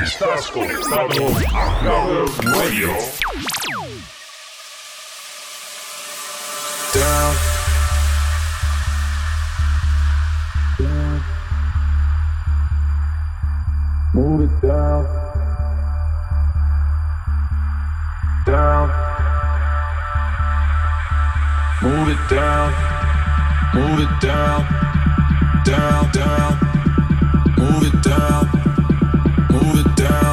Estás conectado a Radio. Down. down. Move it down. Down. Move it down. Move it down. Down, down. Move it down move it down.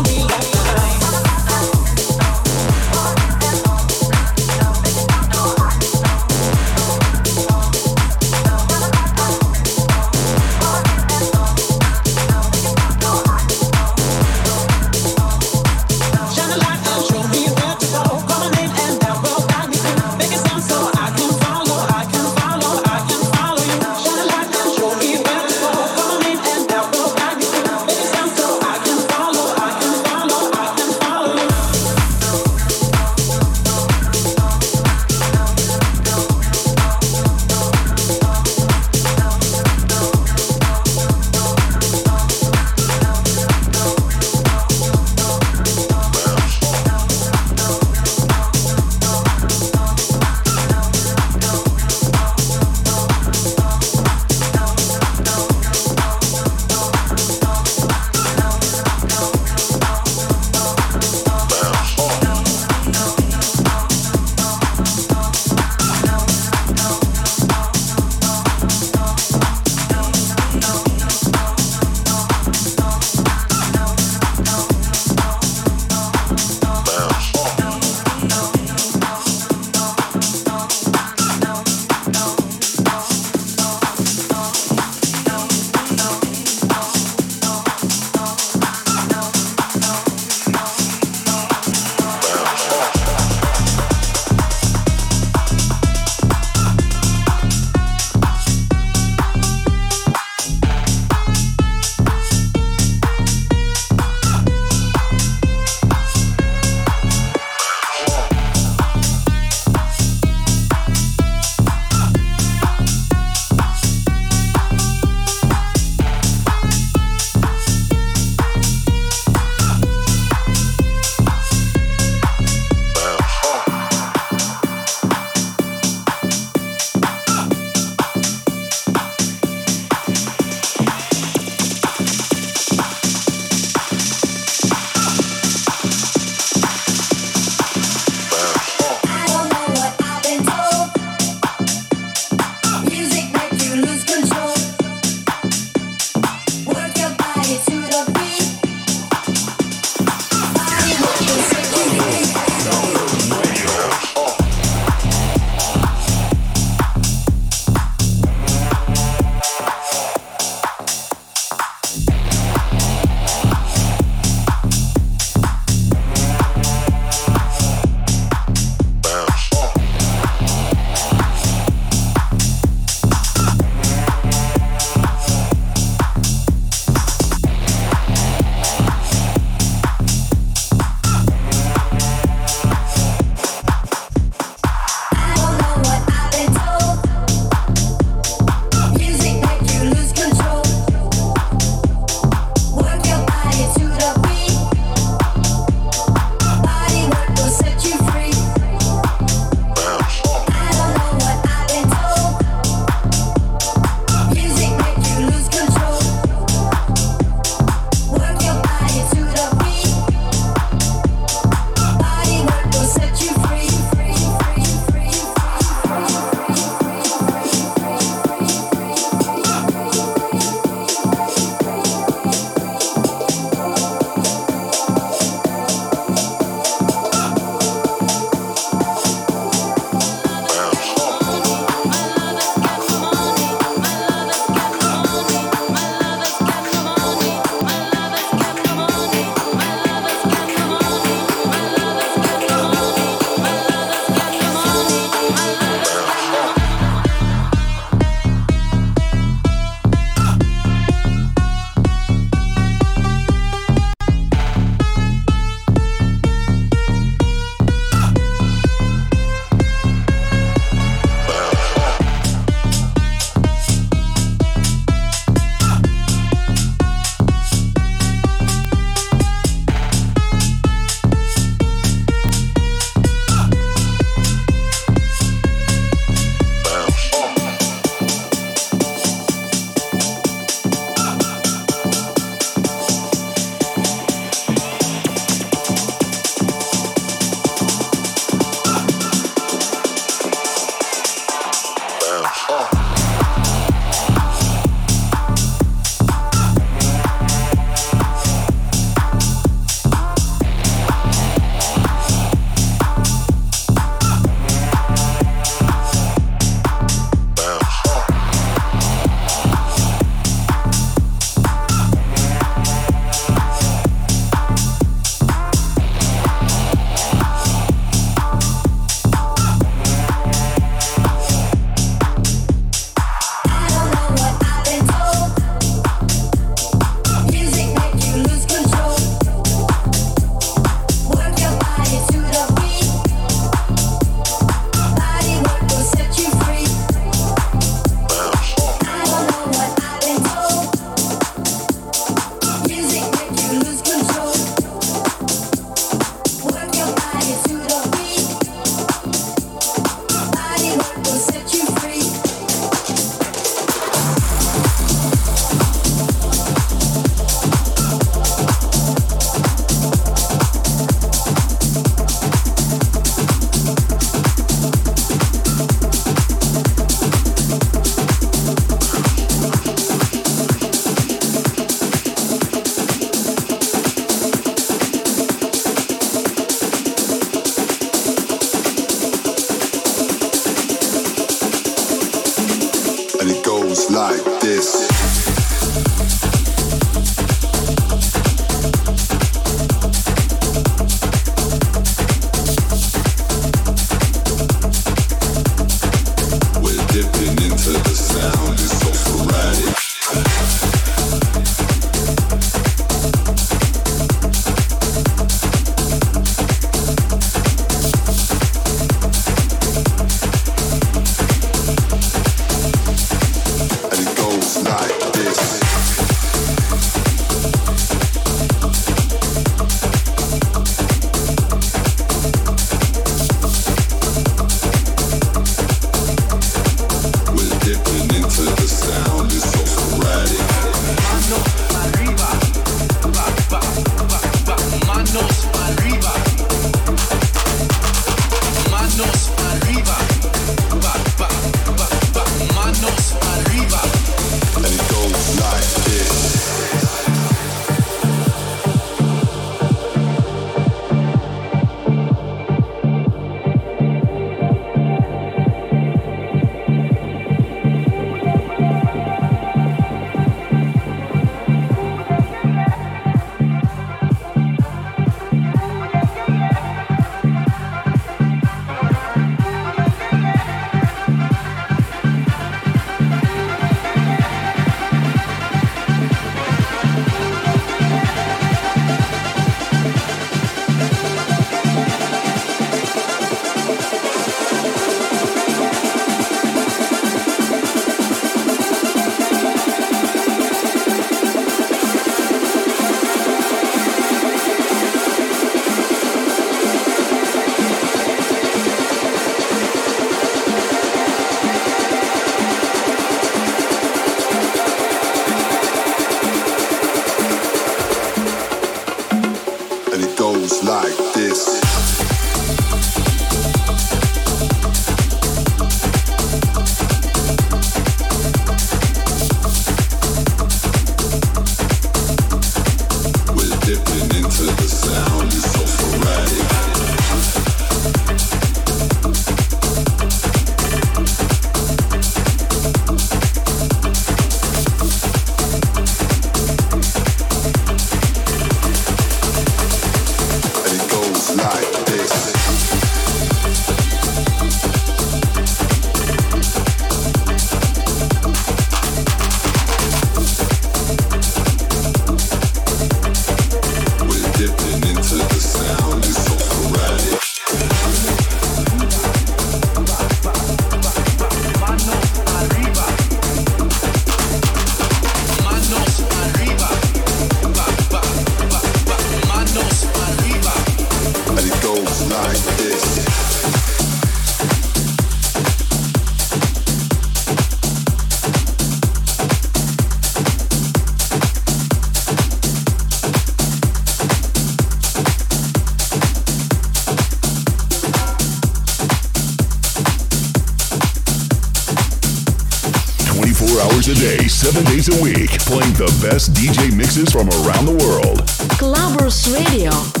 seven days a week, playing the best DJ mixes from around the world. Clubbers Radio.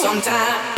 sometimes,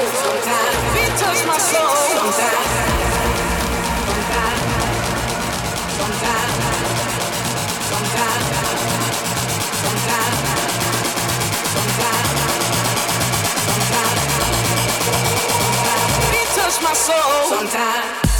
My soul. Sometimes.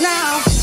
now.